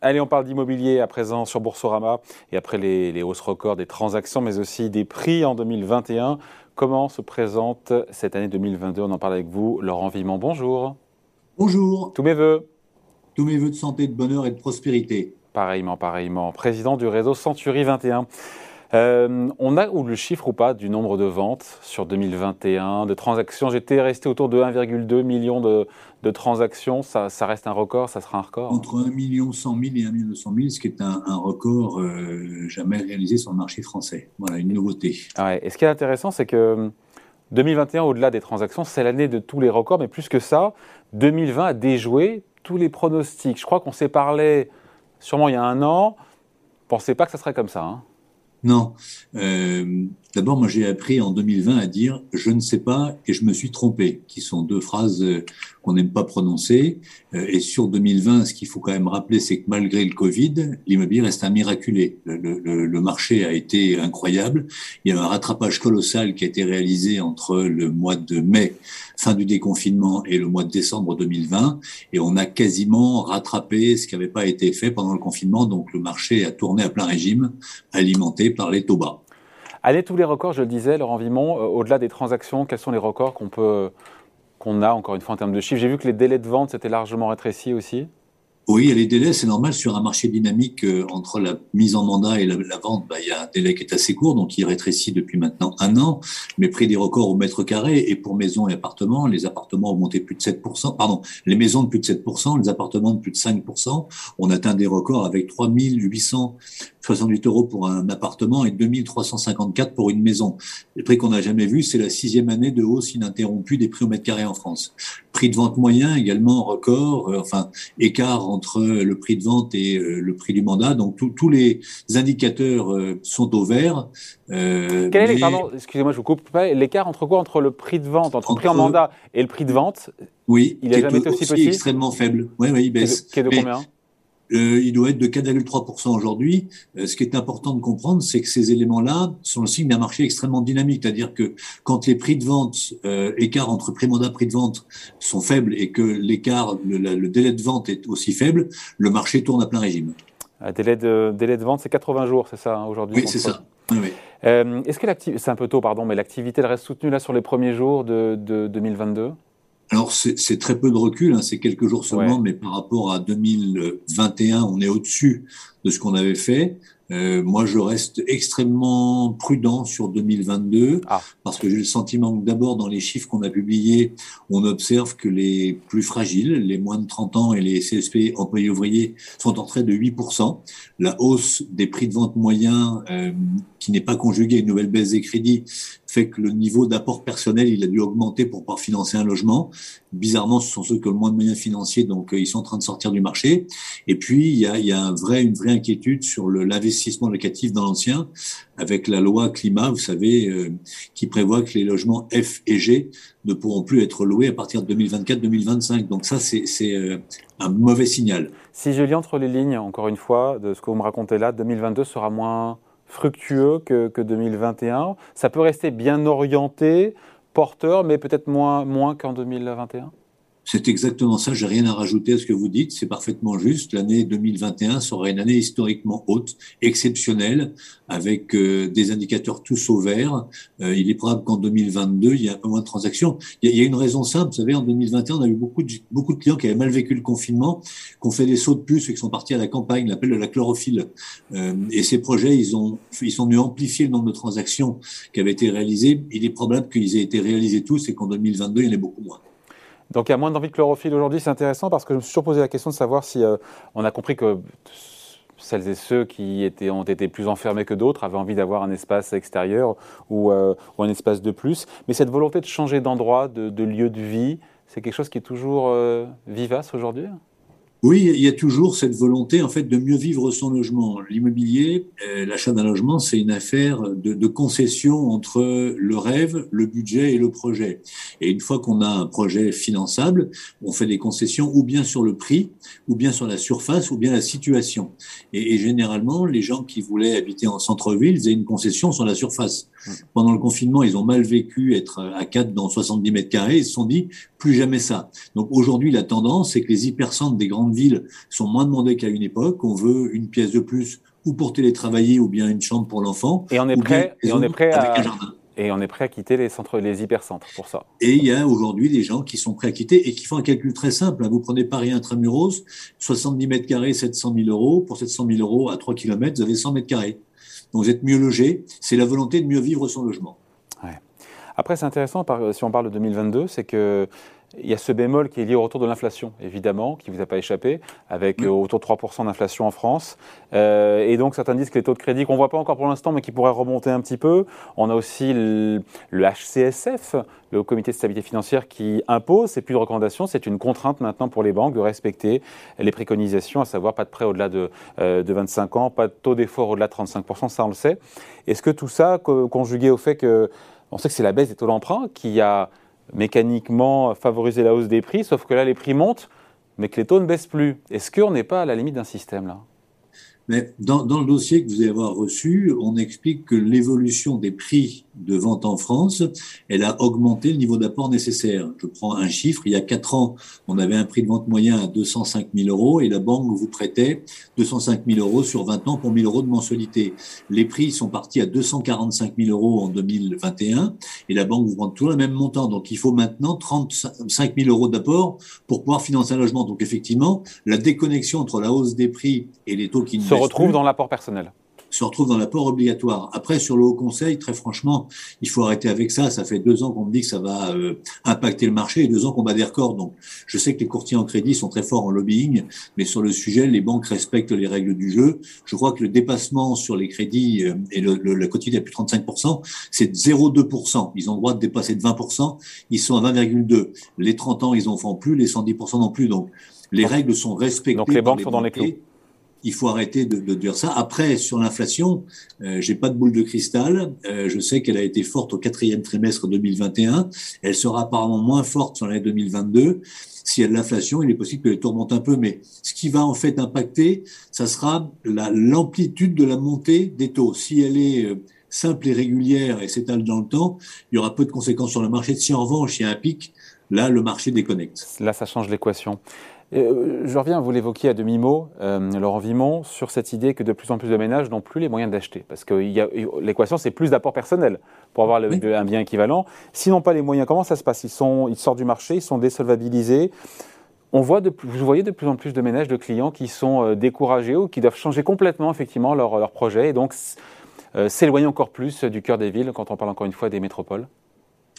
Allez, on parle d'immobilier à présent sur Boursorama et après les, les, hausses records des transactions, mais aussi des prix en 2021. Comment se présente cette année 2022 On en parle avec vous, Laurent Viment. Bonjour. Bonjour. Tous mes voeux. Tous mes voeux de santé, de bonheur et de prospérité. Pareillement, pareillement. Président du réseau Century 21. Euh, on a ou le chiffre ou pas du nombre de ventes sur 2021, de transactions? J'étais resté autour de 1,2 million de, transactions. Ça, reste un record? Ça sera un record? Entre 1 million 100 000 et 1 million 200 000, ce qui est un, record euh, jamais réalisé sur le marché français. Voilà, une nouveauté. Et ce qui est intéressant, c'est que 2021, au-delà des transactions, c'est l'année de tous les records. Mais plus que ça, 2020 a déjoué tous les pronostics. Je crois qu'on s'est parlé sûrement il y a un an. Pensez pas que ça serait comme ça. Hein non. Euh, D'abord, moi, j'ai appris en 2020 à dire je ne sais pas et je me suis trompé, qui sont deux phrases euh, qu'on n'aime pas prononcer. Euh, et sur 2020, ce qu'il faut quand même rappeler, c'est que malgré le Covid, l'immobilier reste un miraculé. Le, le, marché a été incroyable. Il y a un rattrapage colossal qui a été réalisé entre le mois de mai, fin du déconfinement, et le mois de décembre 2020. Et on a quasiment rattrapé ce qui n'avait pas été fait pendant le confinement. Donc le marché a tourné à plein régime, alimenté par les taux bas. Allez, tous les records, je le disais, Laurent Vimon, euh, au-delà des transactions, quels sont les records qu'on peut qu'on a encore une fois en termes de chiffres? J'ai vu que les délais de vente s'étaient largement rétrécis aussi. Oui, les délais, c'est normal sur un marché dynamique euh, entre la mise en mandat et la, vente. Bah, il y a un délai qui est assez court, donc il rétrécit depuis maintenant un an. Mais prix des records au mètre carré et pour maisons et appartements, les appartements ont monté plus de 7%. Pardon, les maisons de plus de 7%, les appartements de plus de 5%. On atteint des records avec 3868 euros pour un appartement et 2354 pour une maison. Les prix qu'on n'a jamais vus, c'est la sixième année de hausse ininterrompue des prix au mètre carré en France. Prix de vente moyen également record, euh, enfin écart entre le prix de vente et euh, le prix du mandat. Donc tous les indicateurs euh, sont au vert. Euh, Quel est, pardon, excusez-moi, je vous coupe pas. L'écart entre quoi? Entre le prix de vente, entre, le prix en mandat et le prix de vente? Oui, il n'a jamais été aussi, petit? extrêmement faible. Oui, oui, il baisse. Qui est de, combien? Euh, il doit être de 4,3% aujourd'hui. Euh, ce qui est important de comprendre, c'est que ces éléments-là sont le signe d'un marché extrêmement dynamique. C'est-à-dire que quand les prix de vente, euh, écart entre prix mandat prix de vente sont faibles et que l'écart, le, délai de vente est aussi faible, le marché tourne à plein régime. Délai de, délai de vente, c'est 80 jours, c'est ça, hein, aujourd'hui Oui, c'est ça. Est-ce que l'activité, c'est un peu tôt, pardon, mais l'activité reste soutenue là sur les premiers jours de, de 2022 alors c'est très peu de recul, hein, c'est quelques jours seulement, mais par rapport à 2021, on est au-dessus de ce qu'on avait fait. Euh, moi, je reste extrêmement prudent sur 2022 ah. parce que j'ai le sentiment que d'abord, dans les chiffres qu'on a publiés, on observe que les plus fragiles, les moins de 30 ans et les CSP employés ouvriers sont en train de 8%. La hausse des prix de vente moyens, euh, qui n'est pas conjuguée à une nouvelle baisse des crédits, fait que le niveau d'apport personnel, il a dû augmenter pour pouvoir financer un logement. Bizarrement, ce sont ceux qui ont le moins de moyens financiers, donc euh, ils sont en train de sortir du marché. Et puis, il y a, une vraie inquiétude sur l'investissement locatif dans l'ancien, avec la loi climat, vous savez, euh, qui prévoit que les logements F et G ne pourront plus être loués à partir de 2024-2025. Donc ça, c'est euh, un mauvais signal. Si je lis entre les lignes, encore une fois, de ce que vous me racontez là, 2022 sera moins fructueux que, que 2021. Ça peut rester bien orienté, porteur, mais peut-être moins, moins qu'en 2021 c'est exactement ça. J'ai rien à rajouter à ce que vous dites. C'est parfaitement juste. L'année 2021 sera une année historiquement haute, exceptionnelle, avec euh, des indicateurs tous au vert. Euh, il est probable qu'en 2022, il y ait un peu moins de transactions. Il y, a, une raison simple. Vous savez, en 2021, on a eu beaucoup de, beaucoup de clients qui avaient mal vécu le confinement, qui ont fait des sauts de puce et qui sont partis à la campagne, l'appel de la chlorophylle. Euh, et ces projets, ils ont, ils sont venus amplifier le nombre de transactions qui avaient été réalisées. Il est probable qu'ils aient été réalisés tous et qu'en 2022, il y en ait beaucoup moins. Donc il y a moins d'envie de chlorophylle aujourd'hui, c'est intéressant parce que je me suis toujours posé la question de savoir si euh, on a compris que celles et ceux qui étaient, ont été plus enfermés que d'autres avaient envie d'avoir un espace extérieur ou, euh, un espace de plus. Mais cette volonté de changer d'endroit, de, de, lieu de vie, c'est quelque chose qui est toujours euh, vivace aujourd'hui? Oui, il y a toujours cette volonté en fait de mieux vivre son logement. L'immobilier, euh, l'achat d'un logement, c'est une affaire de, de, concession entre le rêve, le budget et le projet. Et une fois qu'on a un projet finançable, on fait des concessions ou bien sur le prix, ou bien sur la surface, ou bien la situation. Et, et généralement, les gens qui voulaient habiter en centre-ville faisaient une concession sur la surface. Pendant le confinement, ils ont mal vécu être à 4 dans 70 mètres carrés. Ils se sont dit plus jamais ça. Donc aujourd'hui, la tendance, c'est que les hypercentres des grandes grandes villes sont moins demandées qu'à une époque. On veut une pièce de plus ou pour télétravailler ou bien une chambre pour l'enfant. Et on est prêt, et on est prêt à, et on est prêt à quitter les centres, les hypercentres pour ça. Et il y a aujourd'hui des gens qui sont prêts à quitter et qui font un calcul très simple. Vous prenez Paris intramuros, 70 mètres carrés, 700 000 euros. Pour 700 000 euros à 3 km, vous avez 100 mètres carrés. Donc vous êtes mieux logé. C'est la volonté de mieux vivre son logement. Ouais. Après, c'est intéressant, si on parle de 2022, c'est que il y a ce bémol qui est lié au retour de l'inflation, évidemment, qui ne vous a pas échappé, avec euh, autour de 3% d'inflation en France. Euh, et donc, certains disent que les taux de crédit, qu'on ne voit pas encore pour l'instant, mais qui pourraient remonter un petit peu. On a aussi le, HCSF, le Comité de stabilité financière, qui impose, c'est plus de recommandation, c'est une contrainte maintenant pour les banques de respecter les préconisations, à savoir pas de prêt au-delà de, euh, de 25 ans, pas de taux d'effort au-delà de 35%, ça on le sait. Est-ce que tout ça, conjugué au fait que, on sait que c'est la baisse des taux d'emprunt qui a mécaniquement favoriser la hausse des prix, sauf que là, les prix montent, mais que les taux ne baissent plus. Est-ce qu'on n'est pas à la limite d'un système là? Mais dans, dans, le dossier que vous allez avoir reçu, on explique que l'évolution des prix de vente en France, elle a augmenté le niveau d'apport nécessaire. Je prends un chiffre, il y a quatre ans, on avait un prix de vente moyen à 205 000 euros et la banque vous prêtait 205 000 euros sur 20 ans pour 1 000 euros de mensualité. Les prix sont partis à 245 000 euros en 2021 et la banque vous prend toujours le même montant. Donc il faut maintenant 35 000 euros d'apport pour pouvoir financer un logement. Donc effectivement, la déconnexion entre la hausse des prix et les taux qui ne retrouve dans l'apport personnel se retrouve dans l'apport obligatoire. Après, sur le Haut Conseil, très franchement, il faut arrêter avec ça. Ça fait deux ans qu'on me dit que ça va euh, impacter le marché et deux ans qu'on bat des records. Donc, je sais que les courtiers en crédit sont très forts en lobbying, mais sur le sujet, les banques respectent les règles du jeu. Je crois que le dépassement sur les crédits euh, et le, le, la quotidien à plus de 35%, c'est 0,2%. Ils ont le droit de dépasser de 20%. Ils sont à 20,2. Les 30 ans, ils n'en font plus. Les 110% non plus. Donc, les règles sont respectées. Donc, les banques sont dans les clous il faut arrêter de, de, dire ça. Après, sur l'inflation, euh, j'ai pas de boule de cristal. Euh, je sais qu'elle a été forte au quatrième trimestre 2021. Elle sera apparemment moins forte sur l'année 2022. S'il y a de l'inflation, il est possible que les taux remontent un peu, mais ce qui va en fait impacter, ça sera l'amplitude de la montée des taux. Si elle est euh, simple et régulière et s'étale dans le temps, il y aura peu de conséquences sur le marché. Si en revanche il y a un pic, là le marché déconnecte. Là, ça change l'équation. Euh, je reviens, vous l'évoquiez à demi-mot, euh, Laurent Vimon, sur cette idée que de plus en plus de ménages n'ont plus les moyens d'acheter. Parce que l'équation, c'est plus d'apport personnel pour avoir un bien équivalent. Sinon, pas les moyens, comment ça se passe? Ils, sont, ils sortent du marché, ils sont désolvabilisés. On voit de, vous voyez de plus en plus de ménages, de clients qui sont euh, découragés ou qui doivent changer complètement effectivement leur, leur projet et donc s'éloigner encore plus du cœur des villes quand on parle encore une fois des métropoles?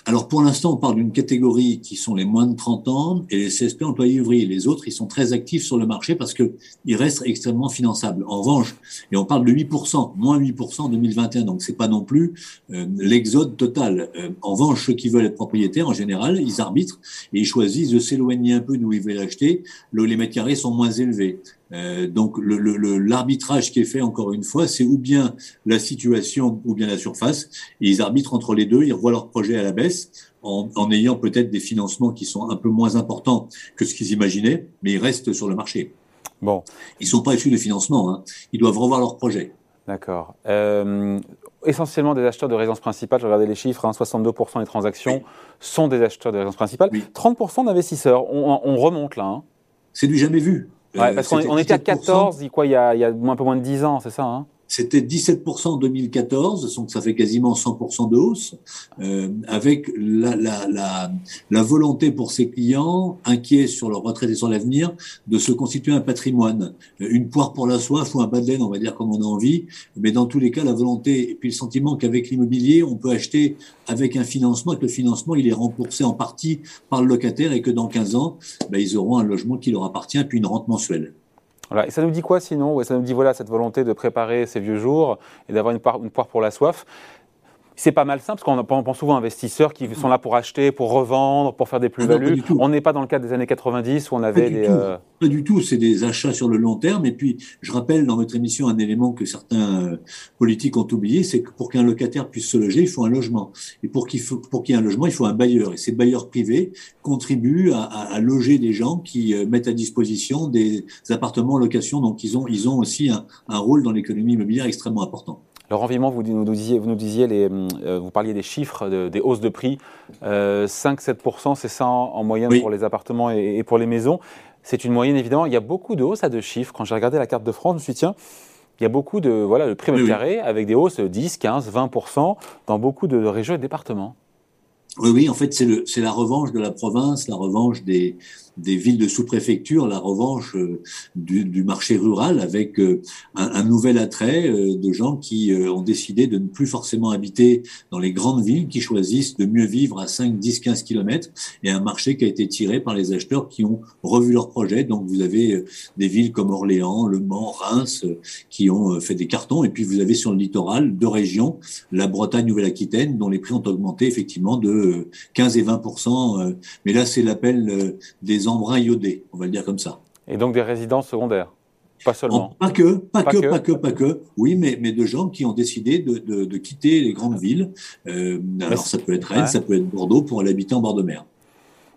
Alors pour l'instant, on parle d'une catégorie qui sont les moins de 30 ans et les CSP employés ouvriers. Les autres, ils sont très actifs sur le marché parce qu'ils restent extrêmement finançables. En revanche, et on parle de 8%, moins 8% en 2021, donc c'est pas non plus euh, l'exode total. Euh, en revanche, ceux qui veulent être propriétaires, en général, ils arbitrent et ils choisissent de s'éloigner un peu d'où ils veulent acheter. Les mètres carrés sont moins élevés. Euh, donc l'arbitrage le, qui est fait encore une fois, c'est ou bien la situation ou bien la surface. Et ils arbitrent entre les deux, ils revoient leur projet à la baisse en, en ayant peut-être des financements qui sont un peu moins importants que ce qu'ils imaginaient, mais ils restent sur le marché. Bon. Ils sont pas issus de financement, hein. ils doivent revoir leur projet. D'accord. Euh, essentiellement des acheteurs de résidence principale, je regardais les chiffres, hein, 62% des transactions sont des acheteurs de résidence principale, 30% d'investisseurs. On, on, remonte là. Hein. C'est du jamais vu. Ouais, parce qu'on était à 14, quoi, il, y a, il y a un peu moins de 10 ans, c'est ça hein? C'était 17% en 2014, donc ça fait quasiment 100% de hausse, euh, avec la, volonté pour ces clients, inquiets sur leur retraite et sur l'avenir, de se constituer un patrimoine. Une poire pour la soif ou un bas de laine, on va dire comme on a envie, mais dans tous les cas, la volonté et puis le sentiment qu'avec l'immobilier, on peut acheter avec un financement, que le financement, il est remboursé en partie par le locataire et que dans 15 ans, ben, ils auront un logement qui leur appartient, puis une rente mensuelle. Et ça nous dit quoi sinon? Ça nous dit voilà cette volonté de préparer ces vieux jours et d'avoir une, une poire pour la soif c'est pas mal simple, parce qu'on pense souvent à investisseurs qui sont là pour acheter, pour revendre, pour faire des ah plus-values. on n'est pas dans le cadre des années 90 où on avait des... Euh, pas du tout, c'est des achats sur le long terme. Et puis, je rappelle dans votre émission un élément que certains euh, politiques ont oublié, c'est que pour qu'un locataire puisse se loger, il faut un logement. Et pour qu'il y ait un logement, il faut un bailleur. Et ces bailleurs privés contribuent à, à, loger des gens qui euh, mettent à disposition des appartements en location. Donc, ils ont, ils ont aussi un, un rôle dans l'économie immobilière extrêmement important. Laurent Viment, vous nous disiez, vous, nous disiez les, euh, vous parliez des chiffres des hausses de prix. 5-7%, euh, c'est ça en, moyenne pour les appartements et, pour les maisons. c'est une moyenne évidemment. Il y a beaucoup de hausses à deux chiffres. Quand j'ai regardé la carte de France, je me suis dit, tiens, il y a beaucoup de voilà le prix mètre carré avec des hausses de 10, 15, 20 dans beaucoup de régions et départements. Oui, oui, en fait, c'est la revanche de la province, la revanche des, des villes de sous-préfecture, la revanche euh, du, marché rural avec euh, un, un, nouvel attrait euh, de gens qui ont décidé de ne plus forcément habiter dans les grandes villes, qui choisissent de mieux vivre à 5, 10, 15 kilomètres et un marché qui a été tiré par les acheteurs qui ont revu leur projet. Donc vous avez des villes comme Orléans, Le Mans, Reims qui ont fait des cartons et puis vous avez sur le littoral deux régions, la Bretagne, Nouvelle-Aquitaine, dont les prix ont augmenté effectivement de 15 et 20 mais là c'est l'appel des embruns iodés, on va le dire comme ça. Et donc des résidences secondaires pas seulement. pas que, pas, que, pas que, pas que. Oui, mais, mais de gens qui ont décidé de, de, quitter les grandes villes. Euh, alors ça peut être Rennes, ça peut être Bordeaux pour aller habiter en bord de mer.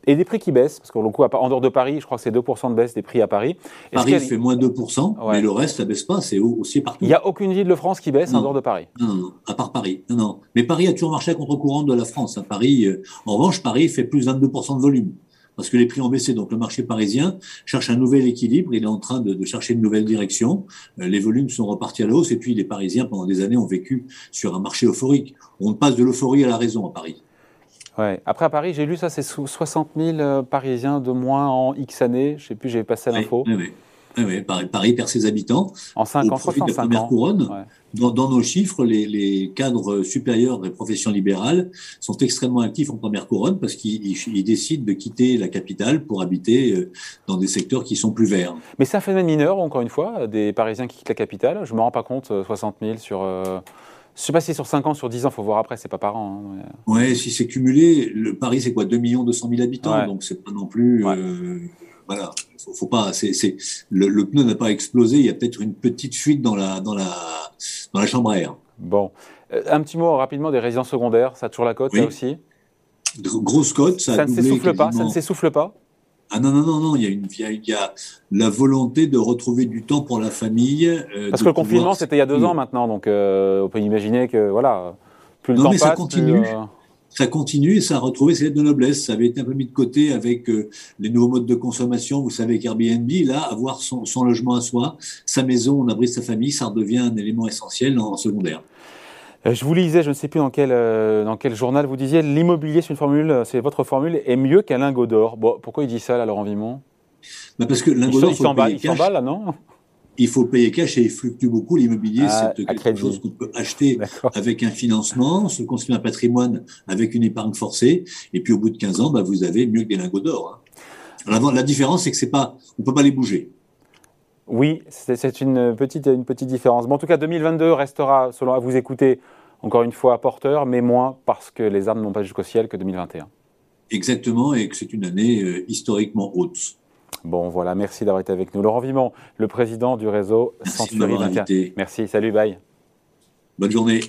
Et des prix qui baissent, parce qu'en coup, en dehors de Paris, je crois que c'est 2% de baisse des prix à Paris. Paris fait moins 2%, mais le reste, ça baisse pas, c'est aussi partout. Il n'y a aucune ville de France qui baisse en dehors de Paris non, non, à part Paris. Non, non. Mais Paris a toujours marché à contre-courant de la France. À Paris, euh, en revanche, Paris fait plus de 22% de volume parce que les prix ont baissé. Donc le marché parisien cherche un nouvel équilibre, il est en train de, chercher une nouvelle direction. Euh, les volumes sont repartis à la hausse et puis les Parisiens, pendant des années, ont vécu sur un marché euphorique. On passe de l'euphorie à la raison à Paris. Ouais. Après à Paris, j'ai lu ça, c'est 60 000 euh, Parisiens de moins en X années. Je sais plus, j'ai passé l'info. Oui, oui. Oui, Paris, perd ses habitants. En 5 ans, profit de la première couronne. Dans, nos chiffres, les, cadres supérieurs des professions libérales sont extrêmement actifs en première couronne parce qu'ils décident de quitter la capitale pour habiter euh, dans des secteurs qui sont plus verts. Mais c'est un phénomène mineur, encore une fois, des Parisiens qui quittent la capitale. Je ne me rends pas compte, 60 euh, 000 sur. Euh, je ne sais pas si sur 5 ans, sur 10 ans, il faut voir après, c'est pas par an. Hein, Oui, si c'est cumulé, le Paris, c'est quoi? 2 200 000 habitants, donc c'est pas non plus voilà, faut, pas. C'est, le, pneu n'a pas explosé. Il y a peut-être une petite fuite dans la dans la dans la chambre à air. Bon, euh, un petit mot rapidement des résidences secondaires. Ça a toujours la cote là aussi? grosse cote. Ça, ça ne s'essouffle pas. Ça ne s'essouffle pas? Ah non, non, non, non, il y, a une, il y a la volonté de retrouver du temps pour la famille. Euh, Parce que le confinement, c'était il y a deux ans maintenant, donc euh, on peut imaginer que, voilà, plus le temps mais passe, ça continue ça continue et ça a retrouvé ses lettres de noblesse. Ça avait été un peu mis de côté avec euh, les nouveaux modes de consommation. Vous savez qu'Airbnb, là, avoir son, son, logement à soi, sa maison, on abrite sa famille, ça redevient un élément essentiel en, secondaire. Euh, je vous lisais, je ne sais plus dans quel, euh, dans quel journal vous disiez, l'immobilier, c'est une formule, c'est votre formule, est mieux qu'un lingot d'or. Bon, pourquoi il dit ça, là, Laurent Vimon? Bah Parce que lingot d'or, il s'emballe, là, non? Il faut payer cash et il fluctue beaucoup. L'immobilier, ah, c'est quelque chose qu'on peut acheter avec un financement, se construire un patrimoine avec une épargne forcée, et puis au bout de 15 ans, bah, vous avez mieux que des lingots d'or. Hein. La, différence, c'est que c'est pas, on peut pas les bouger. Oui, c'est une petite, une petite différence. Bon, en tout cas, 2022 restera, selon à vous écouter, encore une fois, porteur, mais moins parce que les armes n'ont pas jusqu'au ciel que 2021. Exactement, et que c'est une année euh, historiquement haute. Bon, voilà, merci d'avoir été avec nous. Laurent Vimon, le président du réseau Century Merci, salut, bye. Bonne journée.